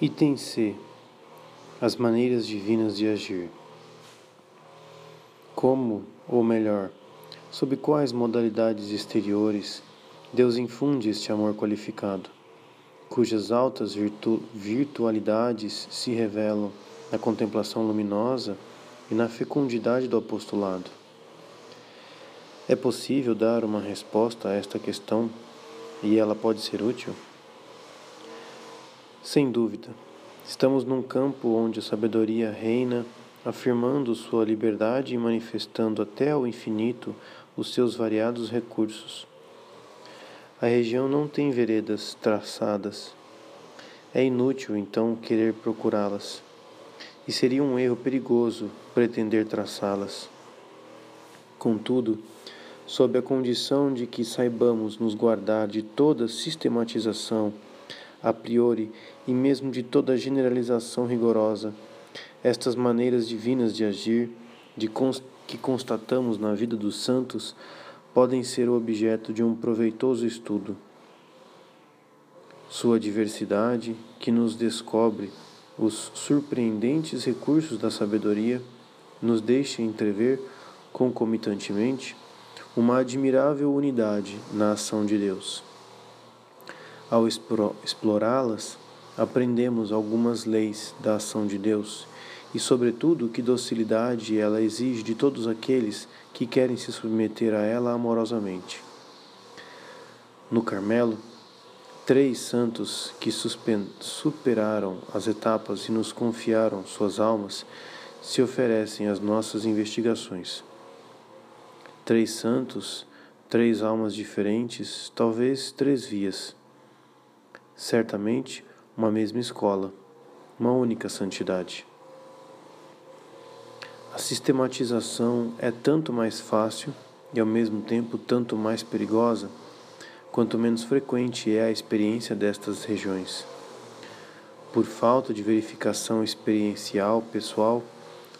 Item C. As maneiras divinas de agir. Como, ou melhor, sob quais modalidades exteriores Deus infunde este amor qualificado, cujas altas virtu virtualidades se revelam na contemplação luminosa e na fecundidade do apostolado? É possível dar uma resposta a esta questão e ela pode ser útil? Sem dúvida, estamos num campo onde a sabedoria reina, afirmando sua liberdade e manifestando até ao infinito os seus variados recursos. A região não tem veredas traçadas. É inútil, então, querer procurá-las, e seria um erro perigoso pretender traçá-las. Contudo, sob a condição de que saibamos nos guardar de toda sistematização a priori e mesmo de toda generalização rigorosa. Estas maneiras divinas de agir, de const que constatamos na vida dos santos, podem ser o objeto de um proveitoso estudo. Sua diversidade, que nos descobre os surpreendentes recursos da sabedoria, nos deixa entrever, concomitantemente, uma admirável unidade na ação de Deus. Ao explorá-las, aprendemos algumas leis da ação de Deus e, sobretudo, que docilidade ela exige de todos aqueles que querem se submeter a ela amorosamente. No Carmelo, três santos que superaram as etapas e nos confiaram suas almas se oferecem às nossas investigações. Três santos, três almas diferentes, talvez três vias certamente uma mesma escola, uma única santidade. A sistematização é tanto mais fácil e ao mesmo tempo tanto mais perigosa quanto menos frequente é a experiência destas regiões. Por falta de verificação experiencial pessoal,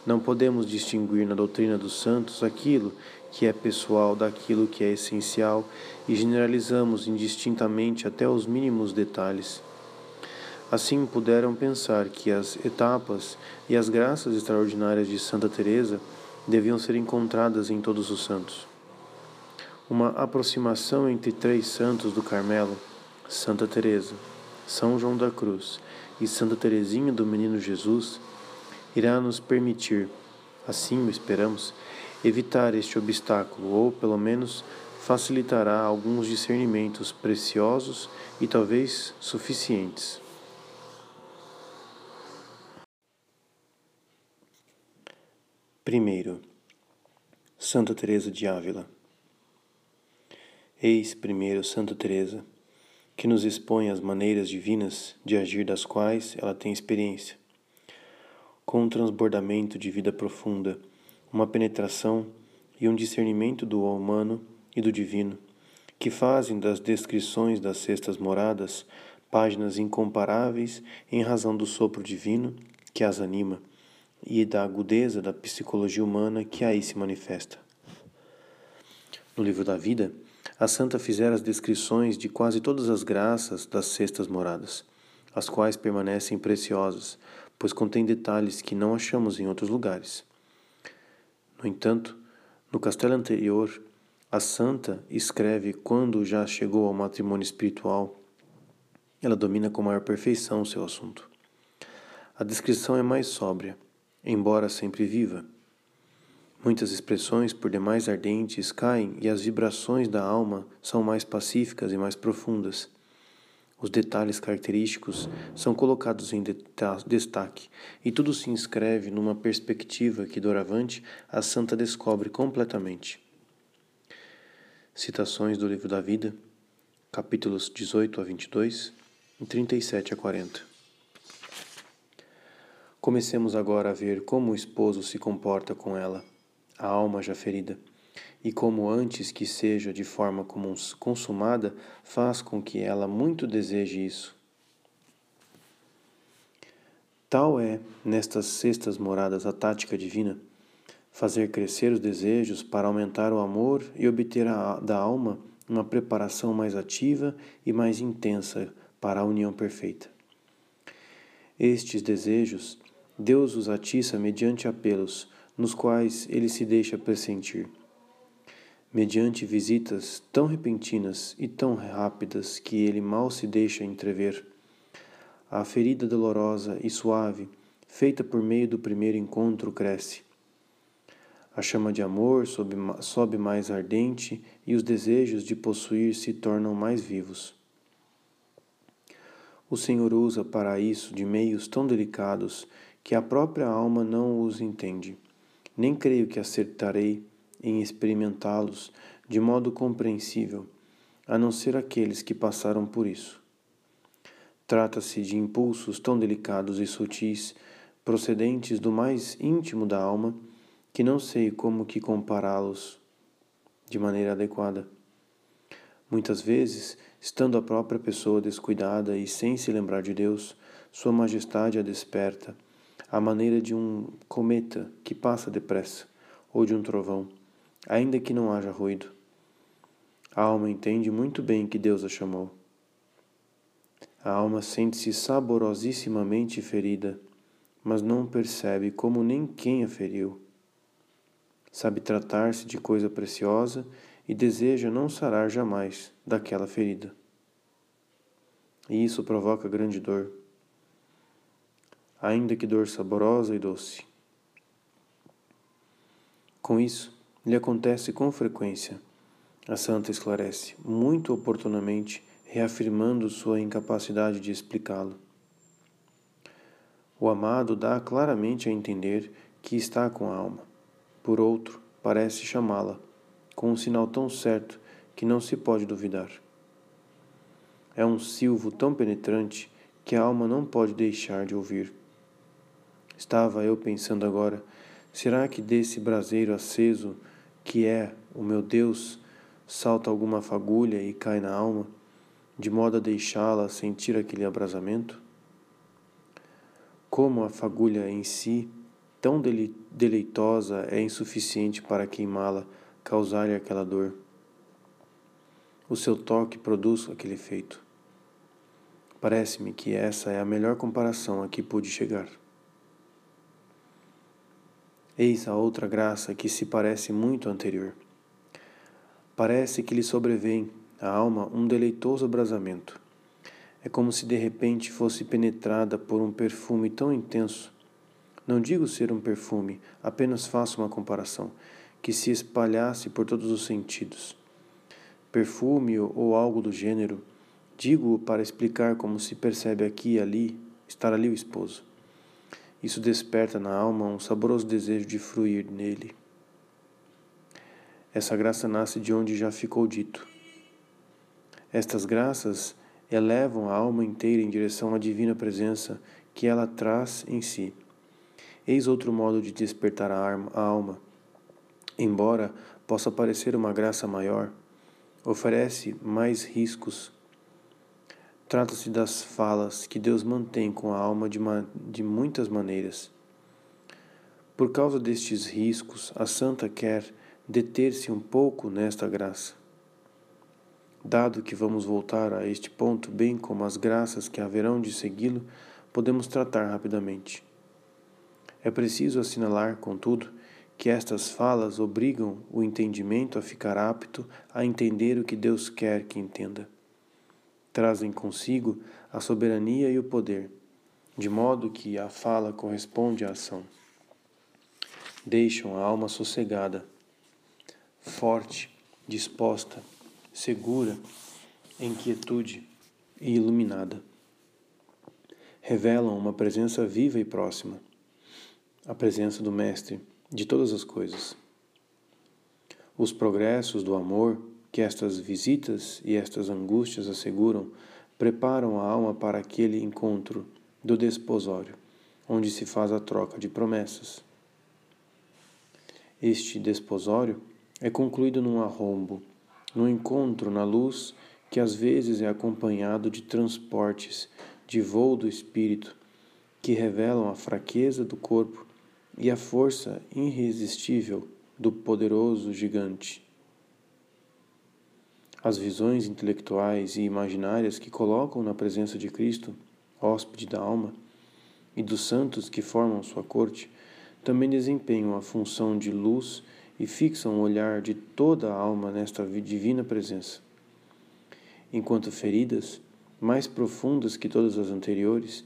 não podemos distinguir na doutrina dos santos aquilo que é pessoal daquilo que é essencial e generalizamos indistintamente até os mínimos detalhes. Assim puderam pensar que as etapas e as graças extraordinárias de Santa Teresa deviam ser encontradas em todos os santos. Uma aproximação entre três santos do Carmelo, Santa Teresa, São João da Cruz e Santa Teresinha do Menino Jesus, irá nos permitir, assim o esperamos, evitar este obstáculo, ou pelo menos facilitará alguns discernimentos preciosos e talvez suficientes. Primeiro, Santa Teresa de Ávila. Eis primeiro Santa Teresa, que nos expõe as maneiras divinas de agir das quais ela tem experiência. Com um transbordamento de vida profunda, uma penetração e um discernimento do humano e do divino, que fazem das descrições das sextas moradas páginas incomparáveis em razão do sopro divino que as anima e da agudeza da psicologia humana que aí se manifesta. No livro da vida, a santa fizera as descrições de quase todas as graças das sextas moradas, as quais permanecem preciosas, pois contêm detalhes que não achamos em outros lugares. No entanto, no castelo anterior, a santa escreve quando já chegou ao matrimônio espiritual. Ela domina com maior perfeição o seu assunto. A descrição é mais sóbria, embora sempre viva. Muitas expressões, por demais ardentes, caem e as vibrações da alma são mais pacíficas e mais profundas. Os detalhes característicos são colocados em destaque e tudo se inscreve numa perspectiva que, doravante, a santa descobre completamente. Citações do Livro da Vida, capítulos 18 a 22 e 37 a 40. Comecemos agora a ver como o esposo se comporta com ela, a alma já ferida e como antes que seja de forma consumada, faz com que ela muito deseje isso. Tal é, nestas sextas moradas, a tática divina, fazer crescer os desejos para aumentar o amor e obter a, da alma uma preparação mais ativa e mais intensa para a união perfeita. Estes desejos, Deus os atiça mediante apelos, nos quais ele se deixa pressentir. Mediante visitas tão repentinas e tão rápidas que ele mal se deixa entrever. A ferida dolorosa e suave, feita por meio do primeiro encontro, cresce. A chama de amor sobe, sobe mais ardente e os desejos de possuir se tornam mais vivos. O Senhor usa para isso de meios tão delicados que a própria alma não os entende. Nem creio que acertarei em experimentá-los de modo compreensível, a não ser aqueles que passaram por isso. Trata-se de impulsos tão delicados e sutis, procedentes do mais íntimo da alma, que não sei como que compará-los de maneira adequada. Muitas vezes, estando a própria pessoa descuidada e sem se lembrar de Deus, Sua Majestade a desperta, à maneira de um cometa que passa depressa, ou de um trovão, ainda que não haja ruído. A alma entende muito bem que Deus a chamou. A alma sente-se saborosissimamente ferida, mas não percebe como nem quem a feriu. Sabe tratar-se de coisa preciosa e deseja não sarar jamais daquela ferida. E isso provoca grande dor, ainda que dor saborosa e doce. Com isso, lhe acontece com frequência. A santa esclarece, muito oportunamente, reafirmando sua incapacidade de explicá-lo. O amado dá claramente a entender que está com a alma. Por outro, parece chamá-la com um sinal tão certo que não se pode duvidar. É um silvo tão penetrante que a alma não pode deixar de ouvir. Estava eu pensando agora, será que desse braseiro aceso que é o meu Deus salta alguma fagulha e cai na alma, de modo a deixá-la sentir aquele abrasamento? Como a fagulha em si, tão deleitosa, é insuficiente para queimá-la causar-lhe aquela dor. O seu toque produz aquele efeito. Parece-me que essa é a melhor comparação a que pude chegar. Eis a outra graça que se parece muito anterior. Parece que lhe sobrevém à alma um deleitoso abrasamento. É como se de repente fosse penetrada por um perfume tão intenso. Não digo ser um perfume, apenas faço uma comparação que se espalhasse por todos os sentidos. Perfume ou algo do gênero, digo para explicar como se percebe aqui e ali estar ali o esposo. Isso desperta na alma um saboroso desejo de fruir nele. Essa graça nasce de onde já ficou dito. Estas graças elevam a alma inteira em direção à divina presença que ela traz em si. Eis outro modo de despertar a alma embora possa parecer uma graça maior, oferece mais riscos. Trata-se das falas que Deus mantém com a alma de, de muitas maneiras. Por causa destes riscos, a santa quer deter-se um pouco nesta graça. Dado que vamos voltar a este ponto, bem como as graças que haverão de segui-lo, podemos tratar rapidamente. É preciso assinalar, contudo, que estas falas obrigam o entendimento a ficar apto a entender o que Deus quer que entenda. Trazem consigo a soberania e o poder, de modo que a fala corresponde à ação. Deixam a alma sossegada, forte, disposta, segura, em quietude e iluminada. Revelam uma presença viva e próxima, a presença do Mestre de todas as coisas. Os progressos do amor que estas visitas e estas angústias asseguram preparam a alma para aquele encontro do desposório, onde se faz a troca de promessas. Este desposório é concluído num arrombo, num encontro na luz que às vezes é acompanhado de transportes de voo do espírito que revelam a fraqueza do corpo e a força irresistível do poderoso gigante. As visões intelectuais e imaginárias que colocam na presença de Cristo, hóspede da alma, e dos santos que formam sua corte também desempenham a função de luz e fixam o olhar de toda a alma nesta divina presença. Enquanto feridas, mais profundas que todas as anteriores,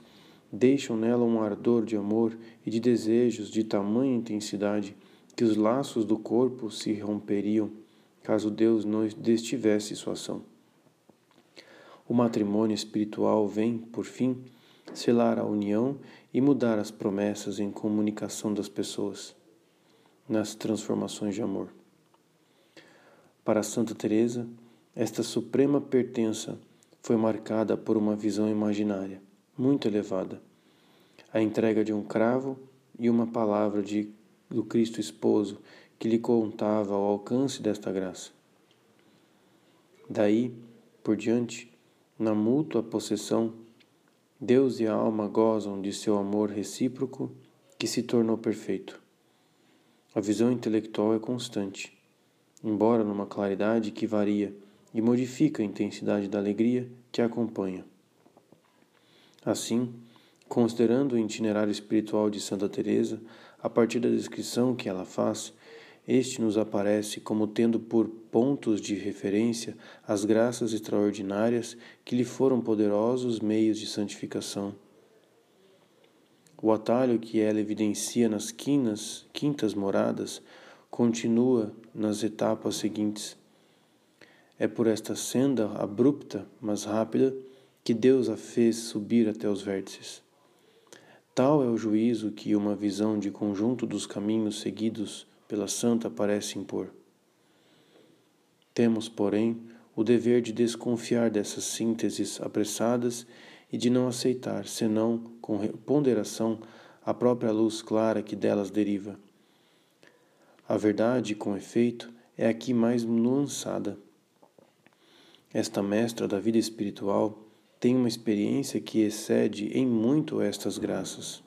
deixam nela um ardor de amor e de desejos de tamanha intensidade que os laços do corpo se romperiam caso Deus não destivesse sua ação. O matrimônio espiritual vem, por fim, selar a união e mudar as promessas em comunicação das pessoas, nas transformações de amor. Para Santa Teresa, esta suprema pertença foi marcada por uma visão imaginária muito elevada, a entrega de um cravo e uma palavra de, do Cristo esposo que lhe contava o alcance desta graça. Daí por diante, na mútua possessão, Deus e a alma gozam de seu amor recíproco que se tornou perfeito. A visão intelectual é constante, embora numa claridade que varia e modifica a intensidade da alegria que a acompanha. Assim, considerando o itinerário espiritual de Santa Teresa, a partir da descrição que ela faz, este nos aparece como tendo por pontos de referência as graças extraordinárias que lhe foram poderosos meios de santificação. O atalho que ela evidencia nas quinas, quintas moradas continua nas etapas seguintes. É por esta senda abrupta, mas rápida, que Deus a fez subir até os vértices. Tal é o juízo que uma visão de conjunto dos caminhos seguidos pela santa parece impor. Temos, porém, o dever de desconfiar dessas sínteses apressadas e de não aceitar, senão com ponderação, a própria luz clara que delas deriva. A verdade, com efeito, é aqui mais nuançada. Esta mestra da vida espiritual tem uma experiência que excede em muito estas graças.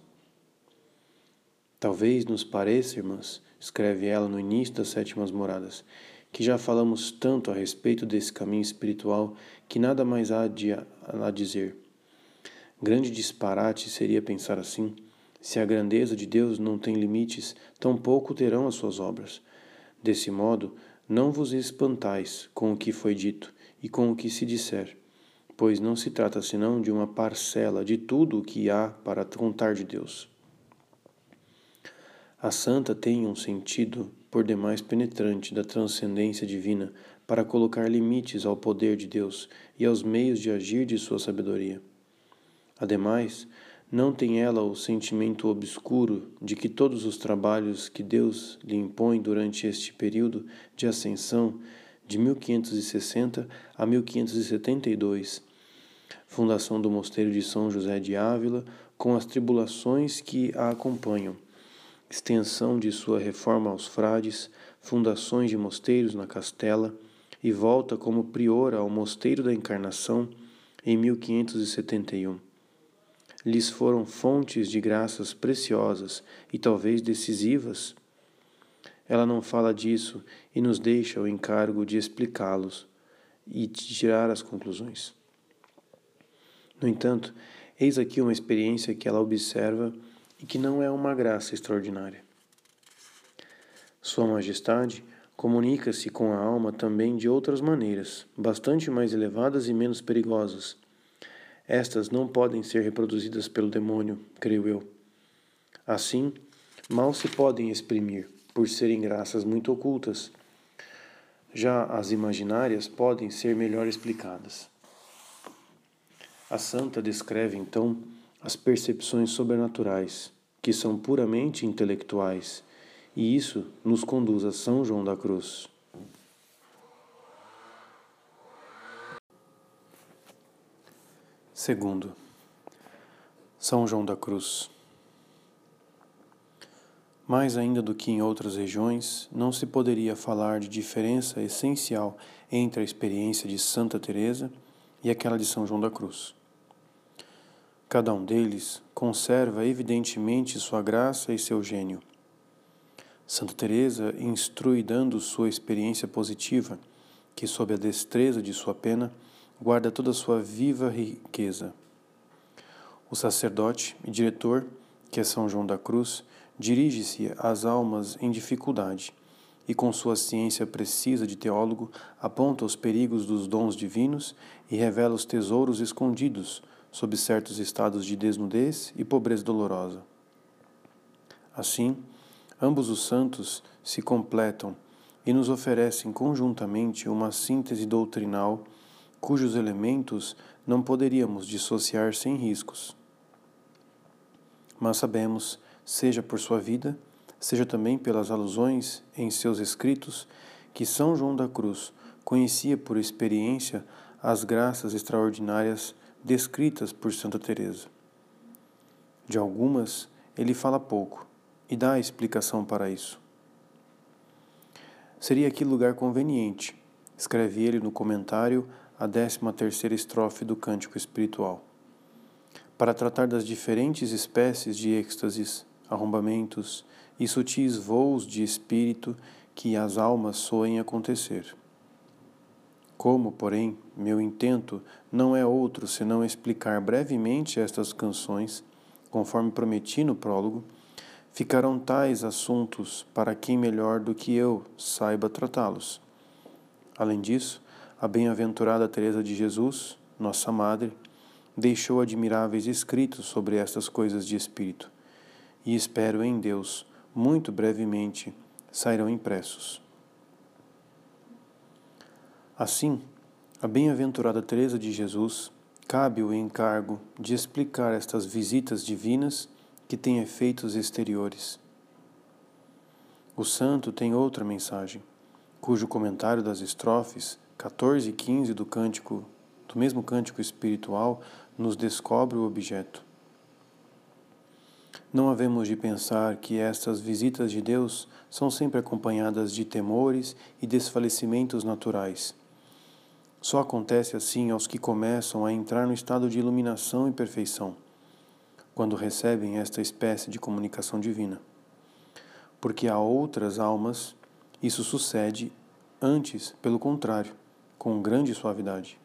Talvez nos pareça, irmãs, escreve ela no início das sétimas moradas, que já falamos tanto a respeito desse caminho espiritual que nada mais há de a dizer. Grande disparate seria pensar assim. Se a grandeza de Deus não tem limites, tampouco terão as suas obras. Desse modo, não vos espantais com o que foi dito e com o que se disser, pois não se trata senão de uma parcela de tudo o que há para contar de Deus. A santa tem um sentido por demais penetrante da transcendência divina para colocar limites ao poder de Deus e aos meios de agir de sua sabedoria. Ademais, não tem ela o sentimento obscuro de que todos os trabalhos que Deus lhe impõe durante este período de ascensão de 1560 a 1572, fundação do mosteiro de São José de Ávila, com as tribulações que a acompanham, extensão de sua reforma aos frades, fundações de mosteiros na Castela e volta como priora ao Mosteiro da Encarnação em 1571. Lhes foram fontes de graças preciosas e talvez decisivas. Ela não fala disso e nos deixa o encargo de explicá-los e de tirar as conclusões. No entanto, eis aqui uma experiência que ela observa e que não é uma graça extraordinária. Sua Majestade comunica-se com a alma também de outras maneiras, bastante mais elevadas e menos perigosas. Estas não podem ser reproduzidas pelo demônio, creio eu. Assim, mal se podem exprimir, por serem graças muito ocultas. Já as imaginárias podem ser melhor explicadas. A santa descreve então as percepções sobrenaturais, que são puramente intelectuais, e isso nos conduz a São João da Cruz. Segundo, São João da Cruz. Mais ainda do que em outras regiões, não se poderia falar de diferença essencial entre a experiência de Santa Teresa e aquela de São João da Cruz. Cada um deles conserva evidentemente sua graça e seu gênio. Santa Teresa instrui dando sua experiência positiva, que sob a destreza de sua pena guarda toda sua viva riqueza. O sacerdote e diretor, que é São João da Cruz, dirige-se às almas em dificuldade e, com sua ciência precisa de teólogo, aponta os perigos dos dons divinos e revela os tesouros escondidos sob certos estados de desnudez e pobreza dolorosa. Assim, ambos os santos se completam e nos oferecem conjuntamente uma síntese doutrinal cujos elementos não poderíamos dissociar sem riscos. Mas sabemos, seja por sua vida, seja também pelas alusões em seus escritos, que São João da Cruz conhecia por experiência as graças extraordinárias descritas por Santa Teresa. De algumas ele fala pouco e dá explicação para isso. Seria aqui lugar conveniente, escreve ele no comentário a décima terceira estrofe do Cântico Espiritual, para tratar das diferentes espécies de êxtases, arrombamentos e sutis voos de espírito que as almas soem acontecer. Como, porém, meu intento não é outro senão explicar brevemente estas canções, conforme prometi no prólogo, Ficarão tais assuntos para quem melhor do que eu saiba tratá-los. Além disso, a bem-aventurada Teresa de Jesus, nossa madre, deixou admiráveis escritos sobre estas coisas de espírito, e espero em Deus, muito brevemente, sairão impressos. Assim, a bem-aventurada Teresa de Jesus cabe o encargo de explicar estas visitas divinas que tem efeitos exteriores. O santo tem outra mensagem, cujo comentário das estrofes 14 e 15 do cântico, do mesmo cântico espiritual, nos descobre o objeto. Não havemos de pensar que estas visitas de Deus são sempre acompanhadas de temores e desfalecimentos naturais. Só acontece assim aos que começam a entrar no estado de iluminação e perfeição quando recebem esta espécie de comunicação divina. Porque a outras almas isso sucede antes, pelo contrário, com grande suavidade.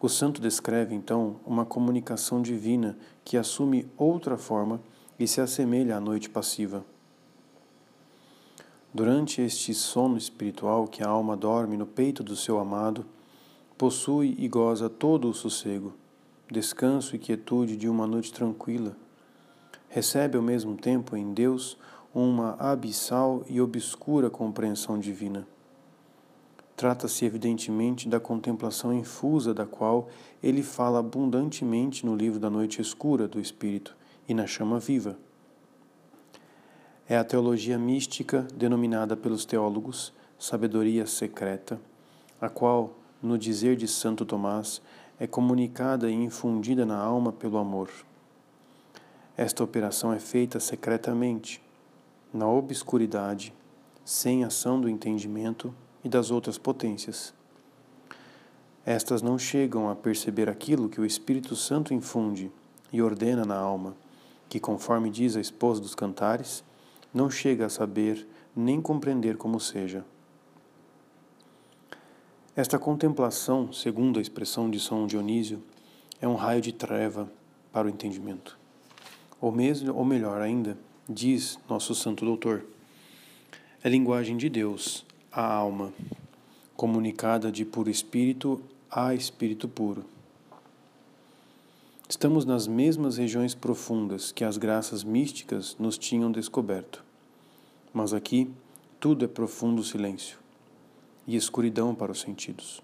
O santo descreve então uma comunicação divina que assume outra forma e se assemelha à noite passiva. Durante este sono espiritual que a alma dorme no peito do seu amado, possui e goza todo o sossego descanso e quietude de uma noite tranquila. Recebe ao mesmo tempo em Deus uma abissal e obscura compreensão divina. Trata-se evidentemente da contemplação infusa da qual ele fala abundantemente no livro da Noite Escura do Espírito e na Chama Viva. É a teologia mística denominada pelos teólogos sabedoria secreta, a qual, no dizer de Santo Tomás, é comunicada e infundida na alma pelo amor. Esta operação é feita secretamente, na obscuridade, sem ação do entendimento e das outras potências. Estas não chegam a perceber aquilo que o Espírito Santo infunde e ordena na alma, que, conforme diz a esposa dos cantares, não chega a saber nem compreender como seja. Esta contemplação, segundo a expressão de São Dionísio, é um raio de treva para o entendimento. Ou mesmo, ou melhor ainda, diz nosso santo doutor, é linguagem de Deus, a alma, comunicada de puro espírito a espírito puro. Estamos nas mesmas regiões profundas que as graças místicas nos tinham descoberto. Mas aqui tudo é profundo silêncio e escuridão para os sentidos,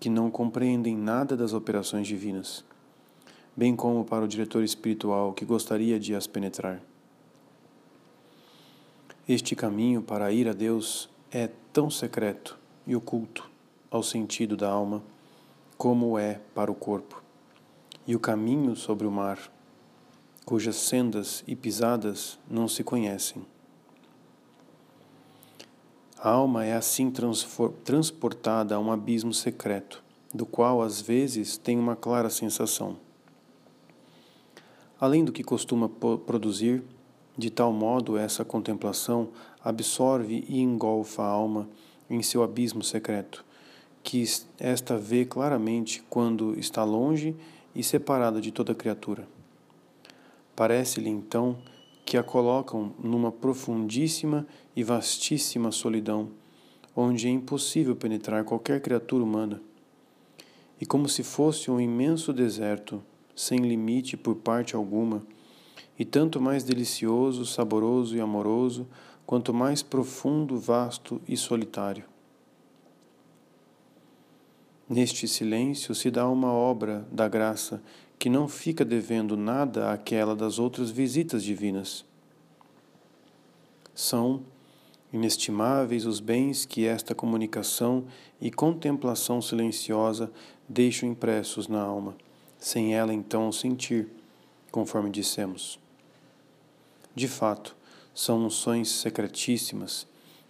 que não compreendem nada das operações divinas, bem como para o diretor espiritual que gostaria de as penetrar. Este caminho para ir a Deus é tão secreto e oculto ao sentido da alma como é para o corpo. E o caminho sobre o mar, cujas sendas e pisadas não se conhecem. A alma é assim transportada a um abismo secreto, do qual às vezes tem uma clara sensação. Além do que costuma produzir, de tal modo essa contemplação absorve e engolfa a alma em seu abismo secreto, que esta vê claramente quando está longe e separada de toda criatura. Parece-lhe então que a colocam numa profundíssima e vastíssima solidão, onde é impossível penetrar qualquer criatura humana. E como se fosse um imenso deserto, sem limite por parte alguma, e tanto mais delicioso, saboroso e amoroso, quanto mais profundo, vasto e solitário. Neste silêncio se dá uma obra da graça que não fica devendo nada àquela das outras visitas divinas. São inestimáveis os bens que esta comunicação e contemplação silenciosa deixam impressos na alma, sem ela então sentir, conforme dissemos. De fato, são unções secretíssimas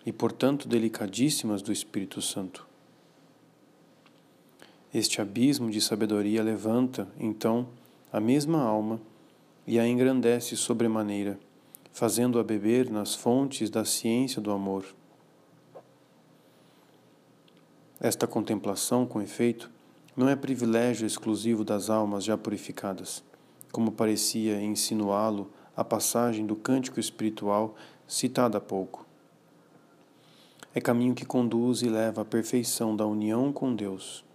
e, portanto, delicadíssimas do Espírito Santo. Este abismo de sabedoria levanta, então, a mesma alma e a engrandece sobremaneira, fazendo-a beber nas fontes da ciência do amor. Esta contemplação, com efeito, não é privilégio exclusivo das almas já purificadas, como parecia insinuá-lo a passagem do cântico espiritual citada há pouco. É caminho que conduz e leva à perfeição da união com Deus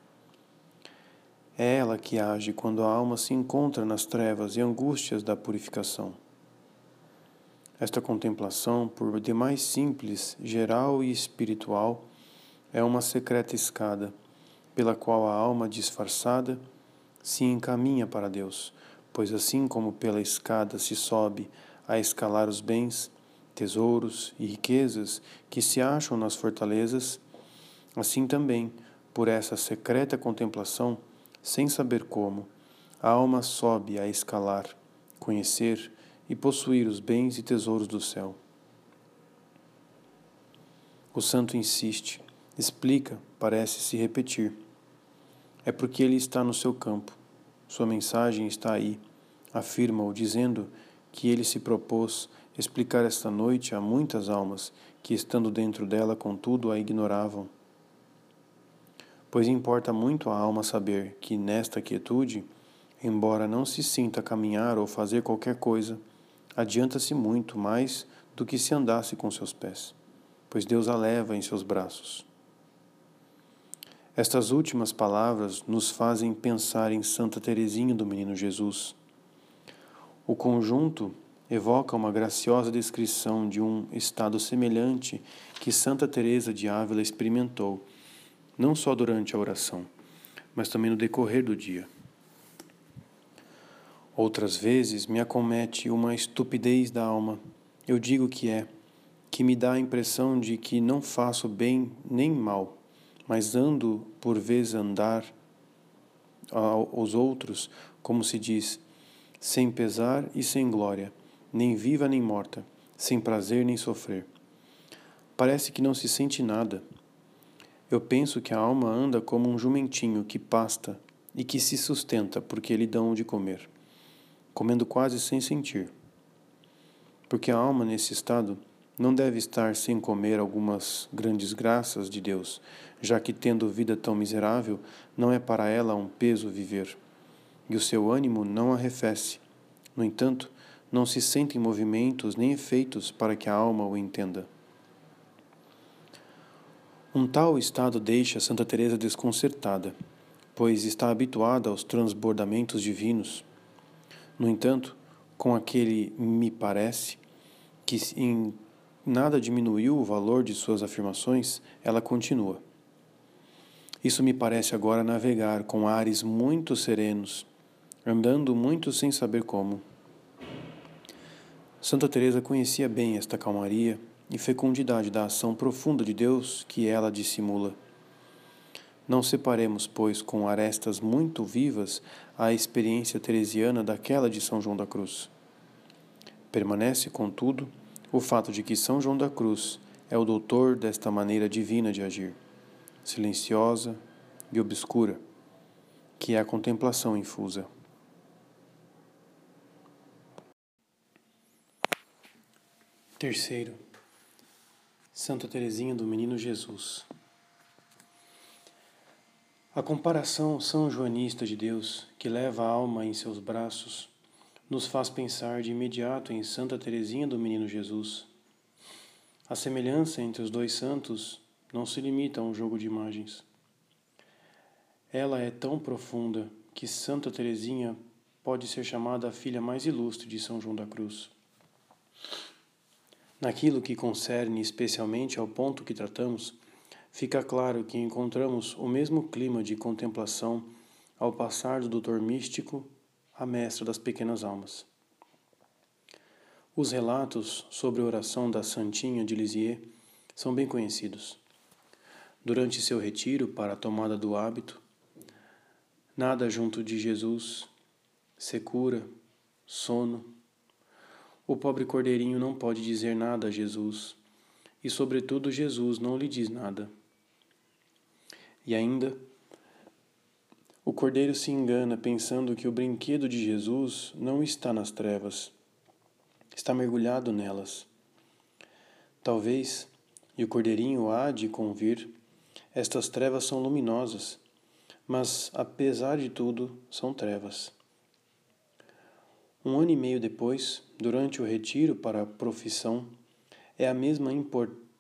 é ela que age quando a alma se encontra nas trevas e angústias da purificação. Esta contemplação, por demais simples, geral e espiritual, é uma secreta escada, pela qual a alma disfarçada se encaminha para Deus, pois assim como pela escada se sobe a escalar os bens, tesouros e riquezas que se acham nas fortalezas, assim também, por essa secreta contemplação, sem saber como, a alma sobe a escalar, conhecer e possuir os bens e tesouros do céu. O santo insiste, explica, parece se repetir. É porque ele está no seu campo. Sua mensagem está aí, afirma-o, dizendo que ele se propôs explicar esta noite a muitas almas que, estando dentro dela, contudo, a ignoravam pois importa muito à alma saber que nesta quietude, embora não se sinta caminhar ou fazer qualquer coisa, adianta-se muito mais do que se andasse com seus pés, pois Deus a leva em seus braços. Estas últimas palavras nos fazem pensar em Santa Teresinha do Menino Jesus. O conjunto evoca uma graciosa descrição de um estado semelhante que Santa Teresa de Ávila experimentou não só durante a oração, mas também no decorrer do dia. Outras vezes me acomete uma estupidez da alma. Eu digo que é, que me dá a impressão de que não faço bem nem mal, mas ando por vez andar aos outros, como se diz, sem pesar e sem glória, nem viva nem morta, sem prazer nem sofrer. Parece que não se sente nada, eu penso que a alma anda como um jumentinho que pasta e que se sustenta porque lhe dão de comer, comendo quase sem sentir. Porque a alma, nesse estado, não deve estar sem comer algumas grandes graças de Deus, já que, tendo vida tão miserável, não é para ela um peso viver, e o seu ânimo não arrefece. No entanto, não se sentem movimentos nem efeitos para que a alma o entenda. Um tal estado deixa Santa Teresa desconcertada, pois está habituada aos transbordamentos divinos. No entanto, com aquele me parece que em nada diminuiu o valor de suas afirmações, ela continua. Isso me parece agora navegar com ares muito serenos, andando muito sem saber como. Santa Teresa conhecia bem esta calmaria e fecundidade da ação profunda de Deus que ela dissimula. Não separemos, pois, com arestas muito vivas a experiência teresiana daquela de São João da Cruz. Permanece, contudo, o fato de que São João da Cruz é o doutor desta maneira divina de agir, silenciosa e obscura, que é a contemplação infusa. Terceiro, Santa Teresinha do Menino Jesus. A comparação são joanista de Deus, que leva a alma em seus braços, nos faz pensar de imediato em Santa Teresinha do Menino Jesus. A semelhança entre os dois santos não se limita a um jogo de imagens. Ela é tão profunda que Santa Teresinha pode ser chamada a filha mais ilustre de São João da Cruz. Naquilo que concerne especialmente ao ponto que tratamos, fica claro que encontramos o mesmo clima de contemplação ao passar do doutor místico à mestra das pequenas almas. Os relatos sobre a oração da Santinha de Lisieux são bem conhecidos. Durante seu retiro para a tomada do hábito, nada junto de Jesus, secura, sono, o pobre cordeirinho não pode dizer nada a Jesus, e, sobretudo, Jesus não lhe diz nada. E ainda, o cordeiro se engana pensando que o brinquedo de Jesus não está nas trevas, está mergulhado nelas. Talvez, e o cordeirinho há de convir, estas trevas são luminosas, mas, apesar de tudo, são trevas. Um ano e meio depois, durante o retiro para a profissão, é a mesma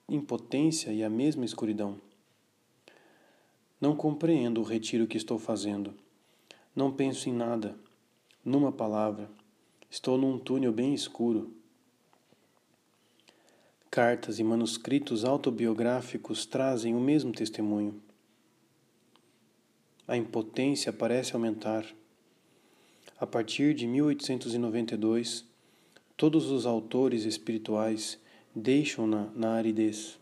impotência e a mesma escuridão. Não compreendo o retiro que estou fazendo. Não penso em nada. Numa palavra, estou num túnel bem escuro. Cartas e manuscritos autobiográficos trazem o mesmo testemunho. A impotência parece aumentar a partir de 1892, todos os autores espirituais deixam-na na aridez.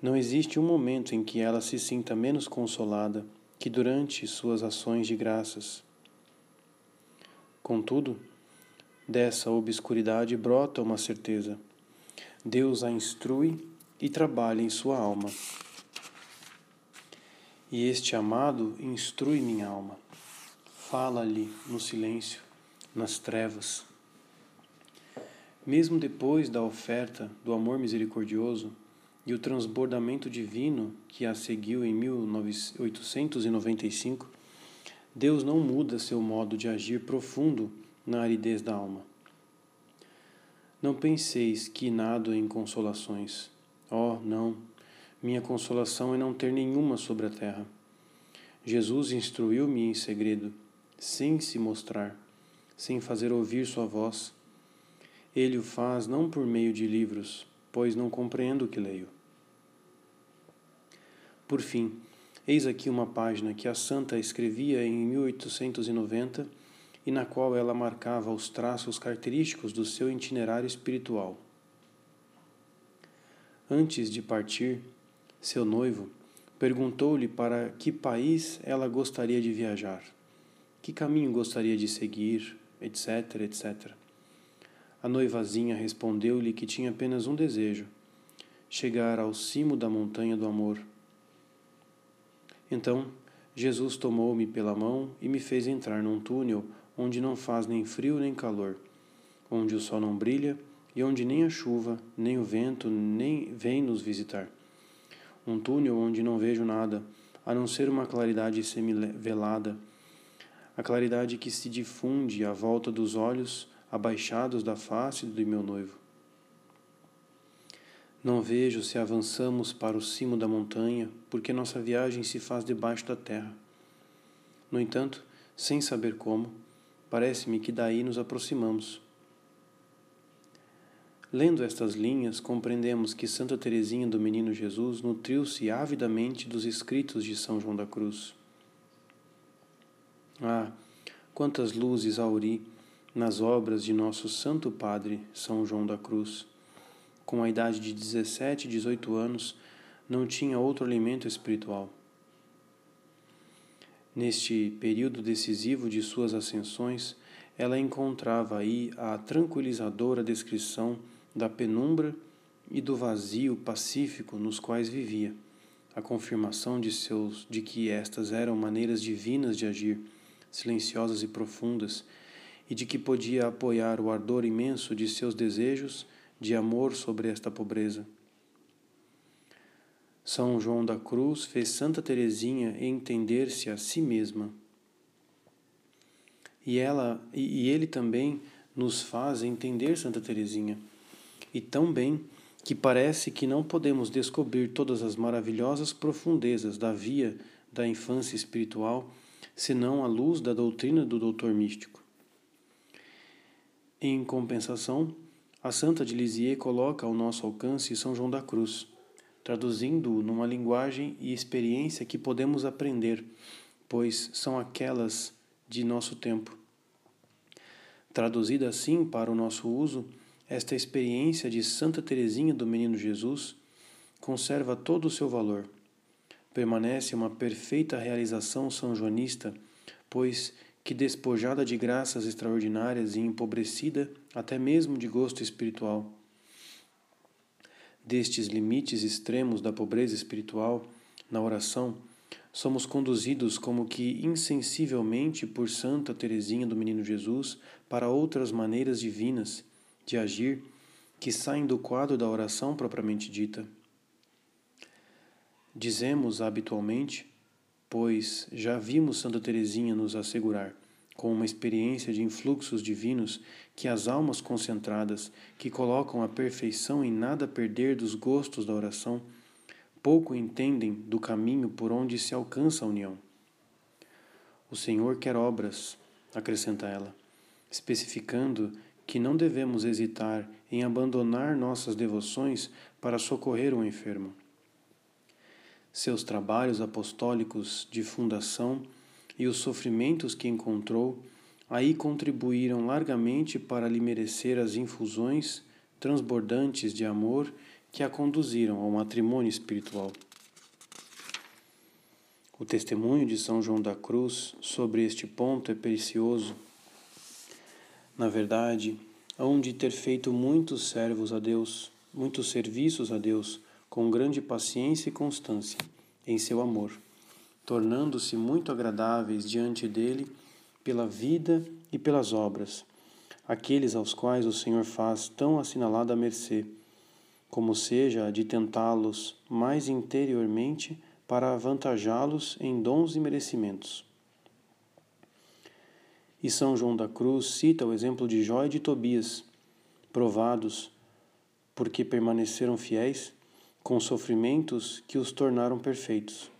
Não existe um momento em que ela se sinta menos consolada que durante suas ações de graças. Contudo, dessa obscuridade brota uma certeza. Deus a instrui e trabalha em sua alma. E este amado instrui minha alma. Fala-lhe no silêncio, nas trevas. Mesmo depois da oferta do amor misericordioso e o transbordamento divino que a seguiu em 1895, Deus não muda seu modo de agir profundo na aridez da alma. Não penseis que nado em consolações. Oh, não! Minha consolação é não ter nenhuma sobre a terra. Jesus instruiu-me em segredo sem se mostrar, sem fazer ouvir sua voz. Ele o faz não por meio de livros, pois não compreendo o que leio. Por fim, eis aqui uma página que a santa escrevia em 1890 e na qual ela marcava os traços característicos do seu itinerário espiritual. Antes de partir, seu noivo perguntou-lhe para que país ela gostaria de viajar que caminho gostaria de seguir, etc, etc. A noivazinha respondeu-lhe que tinha apenas um desejo: chegar ao cimo da montanha do amor. Então, Jesus tomou-me pela mão e me fez entrar num túnel onde não faz nem frio nem calor, onde o sol não brilha e onde nem a chuva, nem o vento nem vem nos visitar. Um túnel onde não vejo nada, a não ser uma claridade semi-velada a claridade que se difunde à volta dos olhos abaixados da face do meu noivo. Não vejo se avançamos para o cimo da montanha, porque nossa viagem se faz debaixo da terra. No entanto, sem saber como, parece-me que daí nos aproximamos. Lendo estas linhas, compreendemos que Santa Teresinha do Menino Jesus nutriu-se avidamente dos escritos de São João da Cruz. Ah, quantas luzes auri nas obras de nosso Santo Padre São João da Cruz. Com a idade de 17, 18 anos, não tinha outro alimento espiritual. Neste período decisivo de suas ascensões, ela encontrava aí a tranquilizadora descrição da penumbra e do vazio pacífico nos quais vivia, a confirmação de seus de que estas eram maneiras divinas de agir silenciosas e profundas, e de que podia apoiar o ardor imenso de seus desejos de amor sobre esta pobreza. São João da Cruz fez Santa Teresinha entender-se a si mesma. E ela e ele também nos faz entender Santa Teresinha. E tão bem que parece que não podemos descobrir todas as maravilhosas profundezas da via da infância espiritual senão à luz da doutrina do doutor místico. Em compensação, a Santa de Lisieux coloca ao nosso alcance São João da Cruz, traduzindo-o numa linguagem e experiência que podemos aprender, pois são aquelas de nosso tempo. Traduzida assim para o nosso uso, esta experiência de Santa Teresinha do Menino Jesus conserva todo o seu valor. Permanece uma perfeita realização são-joanista, pois que despojada de graças extraordinárias e empobrecida até mesmo de gosto espiritual. Destes limites extremos da pobreza espiritual, na oração, somos conduzidos como que insensivelmente por Santa Teresinha do Menino Jesus para outras maneiras divinas de agir que saem do quadro da oração propriamente dita. Dizemos habitualmente, pois já vimos Santa Teresinha nos assegurar, com uma experiência de influxos divinos, que as almas concentradas, que colocam a perfeição em nada perder dos gostos da oração, pouco entendem do caminho por onde se alcança a união. O Senhor quer obras, acrescenta ela, especificando que não devemos hesitar em abandonar nossas devoções para socorrer o enfermo. Seus trabalhos apostólicos de fundação e os sofrimentos que encontrou aí contribuíram largamente para lhe merecer as infusões transbordantes de amor que a conduziram ao matrimônio espiritual. O testemunho de São João da Cruz sobre este ponto é precioso na verdade, hão de ter feito muitos servos a Deus, muitos serviços a Deus, com grande paciência e constância em seu amor, tornando-se muito agradáveis diante dele pela vida e pelas obras, aqueles aos quais o Senhor faz tão assinalada mercê, como seja de tentá-los mais interiormente para avantajá-los em dons e merecimentos. E São João da Cruz cita o exemplo de Jó e de Tobias, provados porque permaneceram fiéis com sofrimentos que os tornaram perfeitos.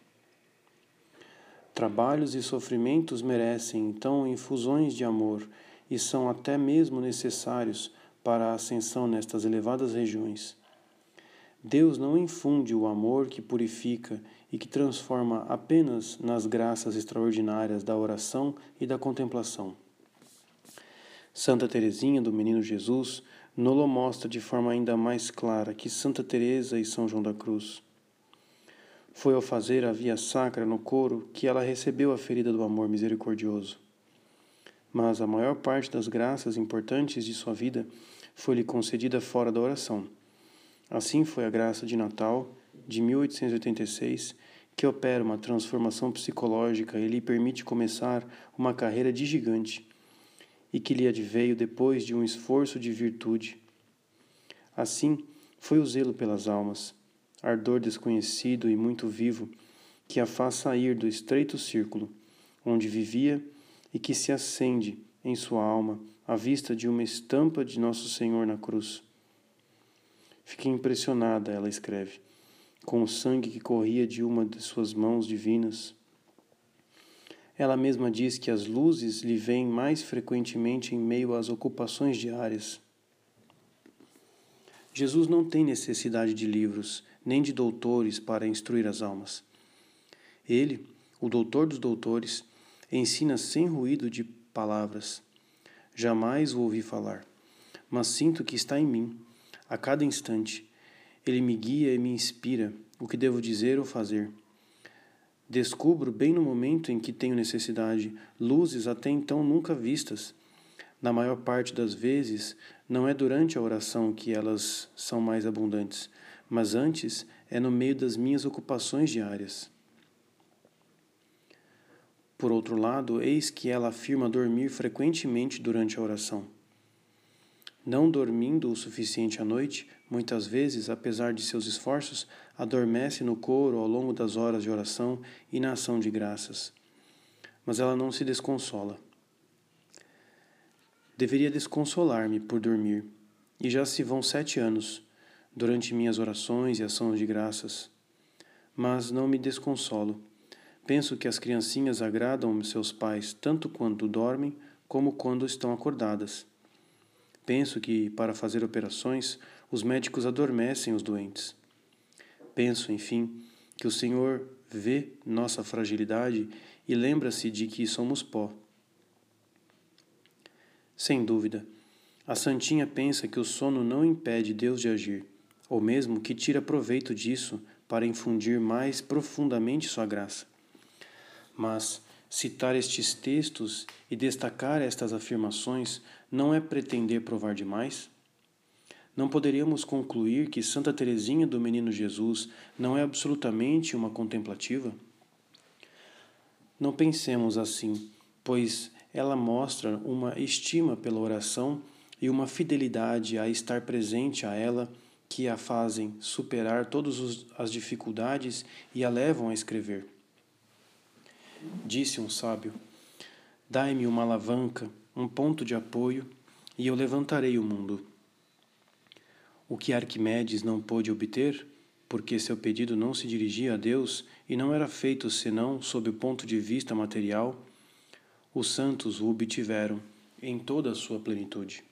Trabalhos e sofrimentos merecem então infusões de amor e são até mesmo necessários para a ascensão nestas elevadas regiões. Deus não infunde o amor que purifica e que transforma apenas nas graças extraordinárias da oração e da contemplação. Santa Teresinha do Menino Jesus nolo mostra de forma ainda mais clara que Santa Teresa e São João da Cruz. Foi ao fazer a via sacra no coro que ela recebeu a ferida do amor misericordioso. Mas a maior parte das graças importantes de sua vida foi-lhe concedida fora da oração. Assim foi a graça de Natal, de 1886, que opera uma transformação psicológica e lhe permite começar uma carreira de gigante, e que lhe adveio depois de um esforço de virtude. Assim, foi o zelo pelas almas, ardor desconhecido e muito vivo, que a faz sair do estreito círculo onde vivia e que se acende em sua alma à vista de uma estampa de Nosso Senhor na cruz. Fiquei impressionada, ela escreve, com o sangue que corria de uma de suas mãos divinas. Ela mesma diz que as luzes lhe vêm mais frequentemente em meio às ocupações diárias. Jesus não tem necessidade de livros, nem de doutores para instruir as almas. Ele, o doutor dos doutores, ensina sem ruído de palavras. Jamais o ouvi falar, mas sinto que está em mim a cada instante. Ele me guia e me inspira o que devo dizer ou fazer. Descubro, bem no momento em que tenho necessidade, luzes até então nunca vistas. Na maior parte das vezes, não é durante a oração que elas são mais abundantes, mas antes é no meio das minhas ocupações diárias. Por outro lado, eis que ela afirma dormir frequentemente durante a oração. Não dormindo o suficiente à noite, muitas vezes, apesar de seus esforços, adormece no coro ao longo das horas de oração e na ação de graças. Mas ela não se desconsola. Deveria desconsolar-me por dormir, e já se vão sete anos, durante minhas orações e ações de graças. Mas não me desconsolo. Penso que as criancinhas agradam seus pais tanto quando dormem como quando estão acordadas. Penso que, para fazer operações, os médicos adormecem os doentes. Penso, enfim, que o Senhor vê nossa fragilidade e lembra-se de que somos pó. Sem dúvida, a Santinha pensa que o sono não impede Deus de agir, ou mesmo que tira proveito disso para infundir mais profundamente sua graça. Mas citar estes textos e destacar estas afirmações não é pretender provar demais? Não poderíamos concluir que Santa Teresinha do Menino Jesus não é absolutamente uma contemplativa? Não pensemos assim, pois ela mostra uma estima pela oração e uma fidelidade a estar presente a ela que a fazem superar todas as dificuldades e a levam a escrever. Disse um sábio: Dai-me uma alavanca, um ponto de apoio, e eu levantarei o mundo. O que Arquimedes não pôde obter, porque seu pedido não se dirigia a Deus e não era feito senão sob o ponto de vista material, os santos o obtiveram em toda a sua plenitude.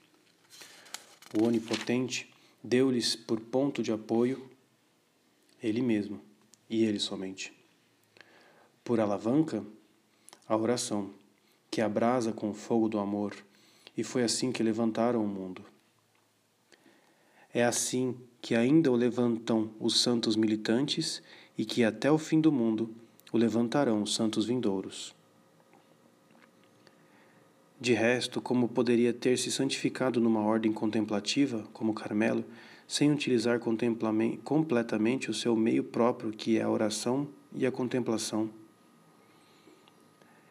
O Onipotente deu-lhes por ponto de apoio Ele mesmo e Ele somente. Por alavanca, a oração, que abrasa com o fogo do amor, e foi assim que levantaram o mundo. É assim que ainda o levantam os santos militantes e que até o fim do mundo o levantarão os santos vindouros. De resto, como poderia ter se santificado numa ordem contemplativa, como Carmelo, sem utilizar completamente o seu meio próprio, que é a oração e a contemplação?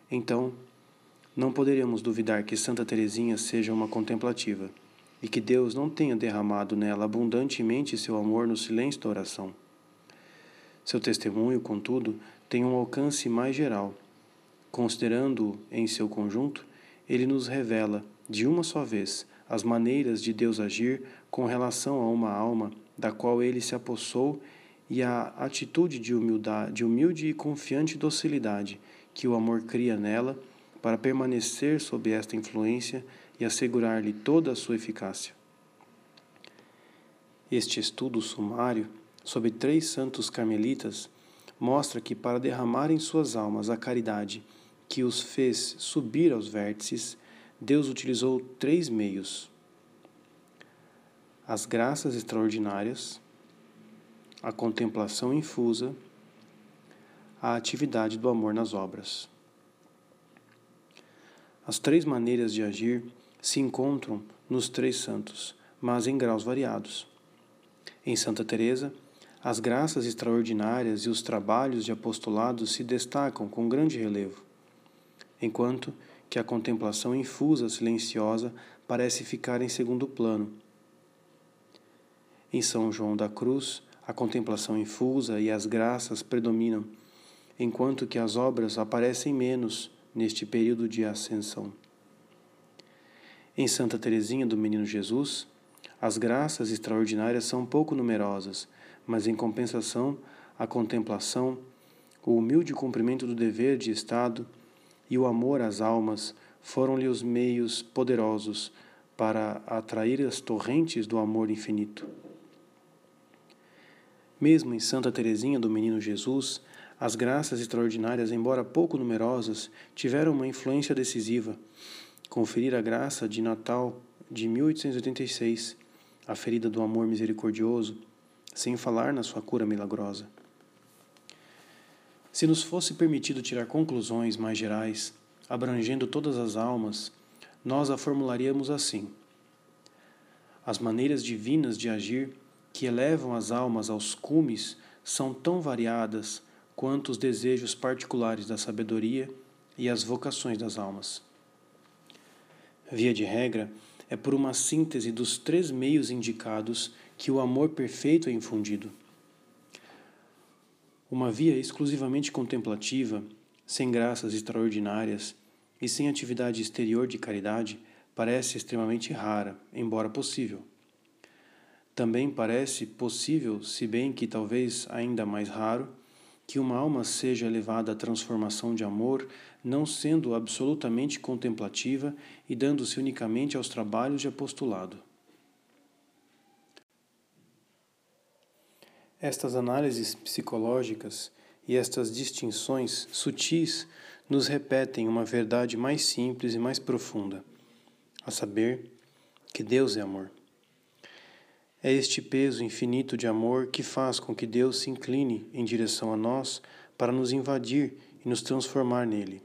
Então, não poderíamos duvidar que Santa Teresinha seja uma contemplativa e que Deus não tenha derramado nela abundantemente seu amor no silêncio da oração. Seu testemunho, contudo, tem um alcance mais geral. Considerando-o em seu conjunto, ele nos revela, de uma só vez, as maneiras de Deus agir com relação a uma alma da qual ele se apossou e a atitude de humildade, de humilde e confiante docilidade que o amor cria nela para permanecer sob esta influência e assegurar-lhe toda a sua eficácia. Este estudo sumário sobre três santos carmelitas mostra que, para derramar em suas almas a caridade que os fez subir aos vértices, Deus utilizou três meios: as graças extraordinárias, a contemplação infusa, a atividade do amor nas obras. As três maneiras de agir se encontram nos três santos, mas em graus variados. Em Santa Teresa, as graças extraordinárias e os trabalhos de apostolado se destacam com grande relevo, enquanto que a contemplação infusa, silenciosa, parece ficar em segundo plano. Em São João da Cruz, a contemplação infusa e as graças predominam, enquanto que as obras aparecem menos neste período de ascensão. Em Santa Teresinha do Menino Jesus, as graças extraordinárias são pouco numerosas, mas em compensação, a contemplação, o humilde cumprimento do dever de Estado e o amor às almas foram-lhe os meios poderosos para atrair as torrentes do amor infinito. Mesmo em Santa Teresinha do Menino Jesus, as graças extraordinárias, embora pouco numerosas, tiveram uma influência decisiva conferir a graça de Natal de 1886, a ferida do amor misericordioso, sem falar na sua cura milagrosa. Se nos fosse permitido tirar conclusões mais gerais, abrangendo todas as almas, nós a formularíamos assim: As maneiras divinas de agir que elevam as almas aos cumes são tão variadas quanto os desejos particulares da sabedoria e as vocações das almas. Via de regra, é por uma síntese dos três meios indicados que o amor perfeito é infundido. Uma via exclusivamente contemplativa, sem graças extraordinárias e sem atividade exterior de caridade, parece extremamente rara, embora possível. Também parece possível, se bem que talvez ainda mais raro, que uma alma seja levada à transformação de amor, não sendo absolutamente contemplativa e dando-se unicamente aos trabalhos de apostolado. Estas análises psicológicas e estas distinções sutis nos repetem uma verdade mais simples e mais profunda, a saber, que Deus é amor. É este peso infinito de amor que faz com que Deus se incline em direção a nós para nos invadir e nos transformar nele.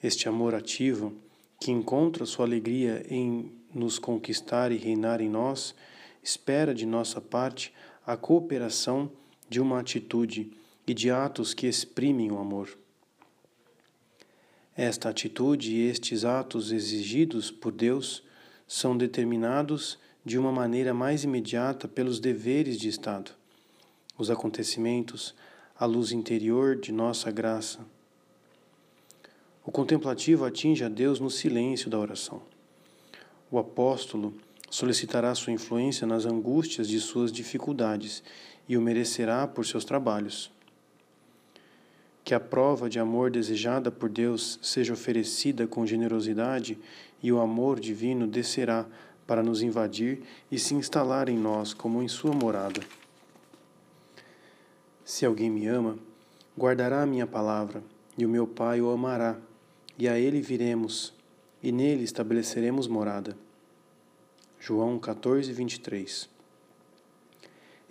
Este amor ativo, que encontra sua alegria em nos conquistar e reinar em nós, espera de nossa parte a cooperação de uma atitude e de atos que exprimem o amor. Esta atitude e estes atos exigidos por Deus são determinados de uma maneira mais imediata pelos deveres de Estado, os acontecimentos, a luz interior de nossa graça. O contemplativo atinge a Deus no silêncio da oração. O apóstolo solicitará sua influência nas angústias de suas dificuldades e o merecerá por seus trabalhos. Que a prova de amor desejada por Deus seja oferecida com generosidade e o amor divino descerá para nos invadir e se instalar em nós como em sua morada. Se alguém me ama, guardará a minha palavra, e o meu Pai o amará, e a ele viremos, e nele estabeleceremos morada. João 14, 23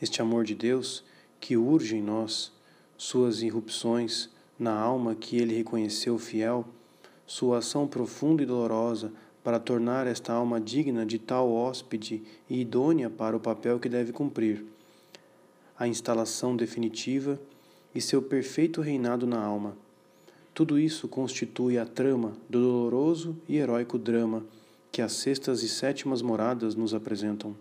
Este amor de Deus, que urge em nós, suas irrupções na alma que ele reconheceu fiel, sua ação profunda e dolorosa para tornar esta alma digna de tal hóspede e idônea para o papel que deve cumprir, a instalação definitiva e seu perfeito reinado na alma. Tudo isso constitui a trama do doloroso e heróico drama que as sextas e sétimas moradas nos apresentam.